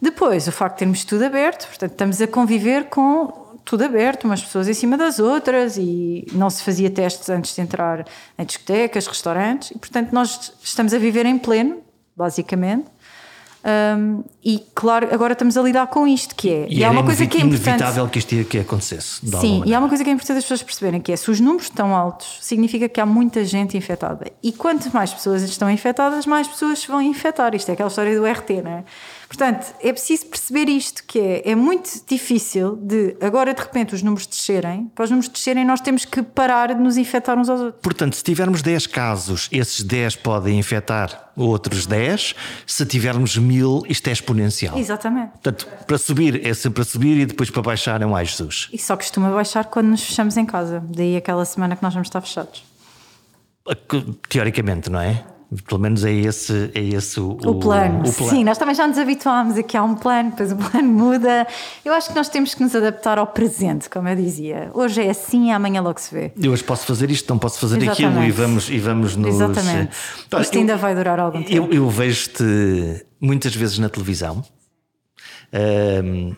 Depois, o facto de termos tudo aberto, portanto, estamos a conviver com tudo aberto, umas pessoas em cima das outras e não se fazia testes antes de entrar em discotecas, restaurantes e, portanto, nós estamos a viver em pleno, basicamente. Um, e claro, agora estamos a lidar com isto, que é. E, e há uma coisa que é importante. inevitável que isto que acontecesse. Sim, e há uma coisa que é importante as pessoas perceberem: que é se os números estão altos, significa que há muita gente infectada. E quanto mais pessoas estão infectadas, mais pessoas se vão infectar. Isto é aquela história do RT, não é? Portanto, é preciso perceber isto, que é, é muito difícil de agora de repente os números descerem, para os números descerem nós temos que parar de nos infectar uns aos outros. Portanto, se tivermos 10 casos, esses 10 podem infectar outros 10, se tivermos mil, isto é exponencial. Exatamente. Portanto, para subir é sempre para subir e depois para baixar é um ai Jesus. E só costuma baixar quando nos fechamos em casa, daí aquela semana que nós vamos estar fechados. Teoricamente, não é? Pelo menos é esse, é esse o, o, plano. o, plano. Sim, nós também já nos habituámos aqui a um plano, depois o plano muda. Eu acho que nós temos que nos adaptar ao presente, como eu dizia. Hoje é assim, amanhã logo se vê. Eu hoje posso fazer isto, não posso fazer Exatamente. aquilo e vamos, e vamos nos. Exatamente. Então, isto eu, ainda vai durar algum tempo. Eu, eu vejo-te muitas vezes na televisão. Um,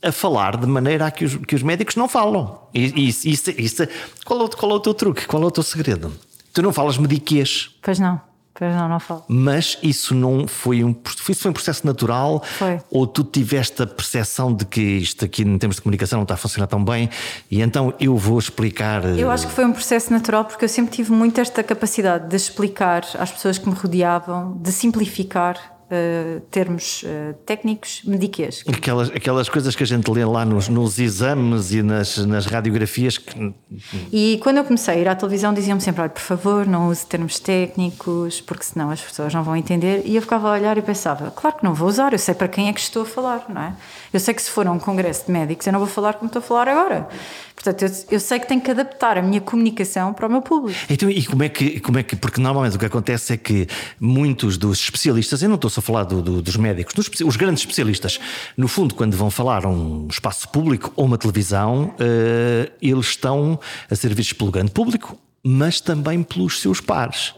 a falar de maneira a que os, que os médicos não falam. E, isso, isso, isso, qual, é, qual é o teu truque? Qual é o teu segredo? Tu não falas mediquês. Pois não. Pois não, não falo. Mas isso não foi um, isso foi um processo natural? Foi. Ou tu tiveste a percepção de que isto aqui em termos de comunicação não está a funcionar tão bem e então eu vou explicar. Eu acho que foi um processo natural porque eu sempre tive muito esta capacidade de explicar às pessoas que me rodeavam, de simplificar Uh, termos uh, técnicos mediquês. Aquelas, aquelas coisas que a gente lê lá nos, nos exames e nas, nas radiografias. Que... E quando eu comecei a ir à televisão, diziam-me sempre: Olha, por favor, não use termos técnicos, porque senão as pessoas não vão entender. E eu ficava a olhar e pensava: Claro que não vou usar, eu sei para quem é que estou a falar, não é? Eu sei que se for a um congresso de médicos, eu não vou falar como estou a falar agora. Portanto, eu, eu, sei que tenho que adaptar a minha comunicação para o meu público. Então, e como é que, como é que porque normalmente o que acontece é que muitos dos especialistas, eu não estou só a falar do, do, dos médicos, dos, os grandes especialistas, no fundo, quando vão falar a um espaço público ou uma televisão, uh, eles estão a ser vistos pelo grande público, mas também pelos seus pares.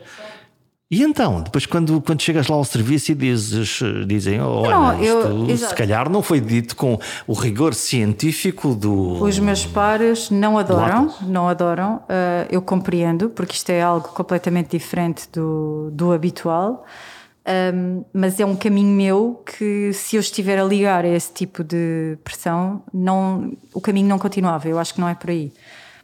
E então, depois quando, quando chegas lá ao serviço e dizes, dizem, oh, olha, não, eu, isto, se calhar não foi dito com o rigor científico do... Os meus pares não adoram, não adoram, uh, eu compreendo, porque isto é algo completamente diferente do, do habitual, um, mas é um caminho meu que se eu estiver a ligar a esse tipo de pressão, não, o caminho não continuava, eu acho que não é por aí.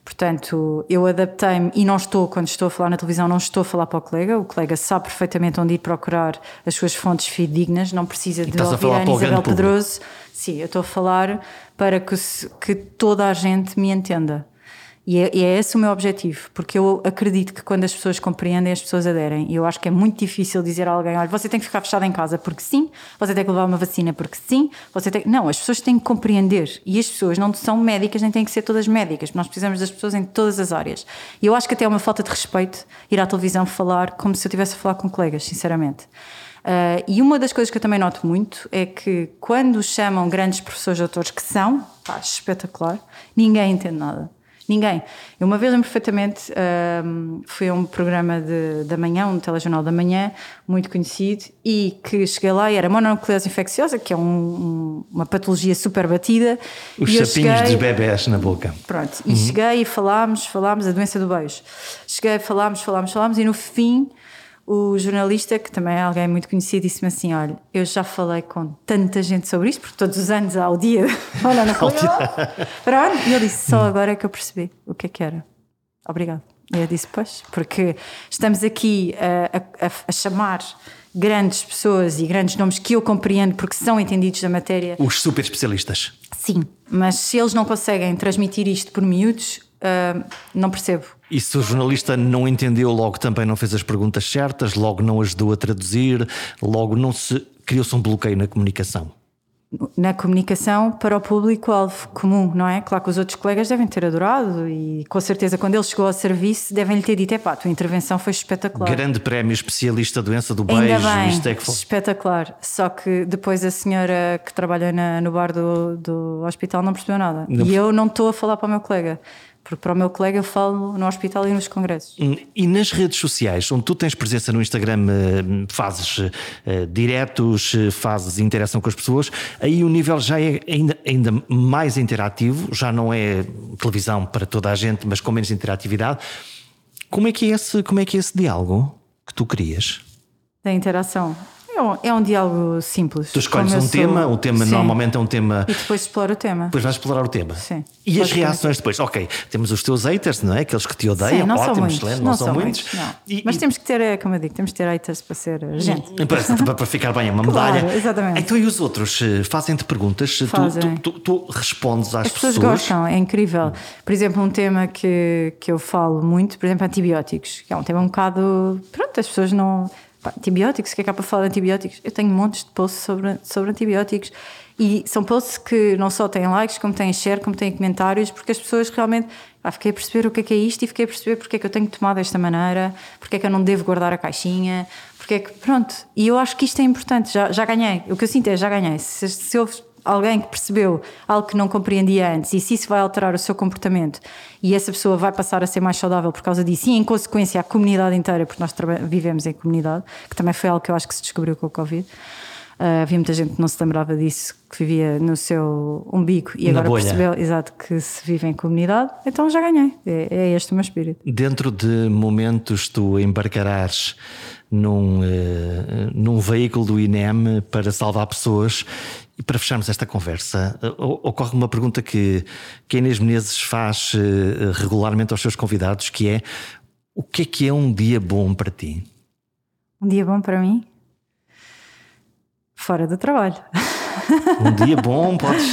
Portanto, eu adaptei-me e não estou, quando estou a falar na televisão, não estou a falar para o colega. O colega sabe perfeitamente onde ir procurar as suas fontes fidedignas, não precisa de ouvir a, a Isabel Pedroso. Sim, eu estou a falar para que, que toda a gente me entenda. E é, e é, esse o meu objetivo, porque eu acredito que quando as pessoas compreendem, as pessoas aderem. E eu acho que é muito difícil dizer a alguém: olha, você tem que ficar fechado em casa porque sim, você tem que levar uma vacina porque sim, você tem. Não, as pessoas têm que compreender. E as pessoas não são médicas, nem têm que ser todas médicas. Nós precisamos das pessoas em todas as áreas. E eu acho que até é uma falta de respeito ir à televisão falar como se eu estivesse a falar com colegas, sinceramente. Uh, e uma das coisas que eu também noto muito é que quando chamam grandes professores doutores, que são, pá, espetacular, ninguém entende nada. Ninguém. Eu uma vez lembro perfeitamente, um, foi um programa de, da manhã, um telejornal da manhã, muito conhecido, e que cheguei lá e era mononucleose infecciosa, que é um, um, uma patologia super batida. Os sapinhos cheguei, dos bebés na boca. Pronto, e uhum. cheguei e falámos, falámos, a doença do beijo. Cheguei, falámos, falámos, falámos, e no fim o jornalista, que também é alguém muito conhecido, disse-me assim: Olha, eu já falei com tanta gente sobre isto, porque todos os anos há o dia. Olha, não falei, Pronto. E ele disse: Só agora é que eu percebi o que é que era. Obrigado. E eu disse: Pois, porque estamos aqui a, a, a chamar grandes pessoas e grandes nomes que eu compreendo porque são entendidos da matéria. Os super especialistas. Sim, mas se eles não conseguem transmitir isto por miúdos, uh, não percebo. E se o jornalista não entendeu, logo também não fez as perguntas certas, logo não ajudou a traduzir, logo não se criou-se um bloqueio na comunicação? na comunicação para o público-alvo comum, não é? Claro que os outros colegas devem ter adorado e com certeza quando ele chegou ao serviço devem-lhe ter dito: epá, a tua intervenção foi espetacular. Grande prémio especialista doença do beijo, bem, isto é que foi. Espetacular. Só que depois a senhora que trabalha na, no bar do, do hospital não percebeu nada. Não. E eu não estou a falar para o meu colega. Porque para o meu colega eu falo no hospital e nos congressos. Hum, e nas redes sociais, onde tu tens presença no Instagram, eh, fazes uh, diretos, eh, fazes interação com as pessoas, aí o nível já é ainda, ainda mais interativo, já não é televisão para toda a gente, mas com menos interatividade. Como é que é esse, como é que é esse diálogo que tu querias? Da interação. É um, é um diálogo simples. Tu escolhes um sou... tema, o tema Sim. normalmente é um tema. E depois explora o tema. Depois vais explorar o tema. Sim. E as reações depois? Ok, temos os teus haters, não é? Aqueles que te odeiam, Sim, não ótimo, são excelente, não, não são, muitos. muitos. Não. E, Mas e... temos que ter, como eu digo, temos que ter haters para ser gente. Para, para ficar bem, é uma medalha. Claro, exatamente. Então e os outros? Eh, fazem-te perguntas? Fazem. Tu, tu, tu, tu respondes às As pessoas. As pessoas gostam, é incrível. Por exemplo, um tema que, que eu falo muito, por exemplo, antibióticos, que é um tema um bocado. Pronto, as pessoas não antibióticos, o que é que há para falar de antibióticos? Eu tenho montes de posts sobre, sobre antibióticos e são posts que não só têm likes, como têm share, como têm comentários, porque as pessoas realmente. Ah, fiquei a perceber o que é que é isto e fiquei a perceber porque é que eu tenho que tomar desta maneira, porque é que eu não devo guardar a caixinha, porque é que. Pronto. E eu acho que isto é importante, já, já ganhei. O que eu sinto é já ganhei. Se, se houve alguém que percebeu algo que não compreendia antes e se isso vai alterar o seu comportamento e essa pessoa vai passar a ser mais saudável por causa disso e em consequência a comunidade inteira, porque nós vivemos em comunidade, que também foi algo que eu acho que se descobriu com o Covid. Uh, havia muita gente que não se lembrava disso, que vivia no seu umbigo e agora percebeu exato, que se vive em comunidade, então já ganhei. É, é este o meu espírito. Dentro de momentos tu embarcarás num, uh, num veículo do INEM para salvar pessoas e para fecharmos esta conversa, eh, ocorre uma pergunta que, que a Inês Menezes faz eh, regularmente aos seus convidados, que é o que é que é um dia bom para ti? Um dia bom para mim? Fora do trabalho. Um dia bom, podes.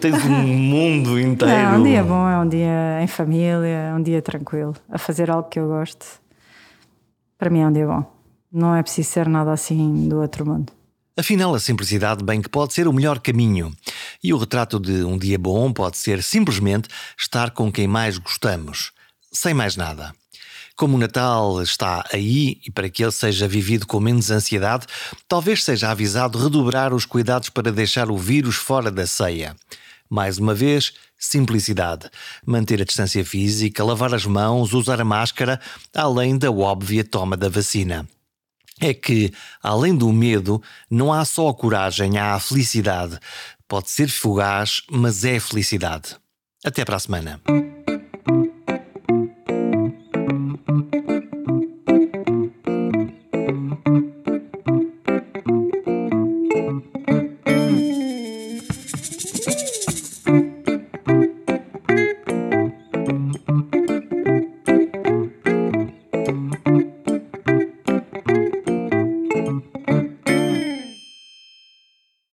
Tens um mundo inteiro. Não, um dia bom é um dia em família, um dia tranquilo, a fazer algo que eu gosto. Para mim é um dia bom. Não é preciso ser nada assim do outro mundo. Afinal, a simplicidade bem que pode ser o melhor caminho. E o retrato de um dia bom pode ser simplesmente estar com quem mais gostamos, sem mais nada. Como o Natal está aí e para que ele seja vivido com menos ansiedade, talvez seja avisado redobrar os cuidados para deixar o vírus fora da ceia. Mais uma vez, simplicidade. Manter a distância física, lavar as mãos, usar a máscara, além da óbvia toma da vacina é que, além do medo, não há só a coragem, há a felicidade. Pode ser fugaz, mas é felicidade. Até para a semana.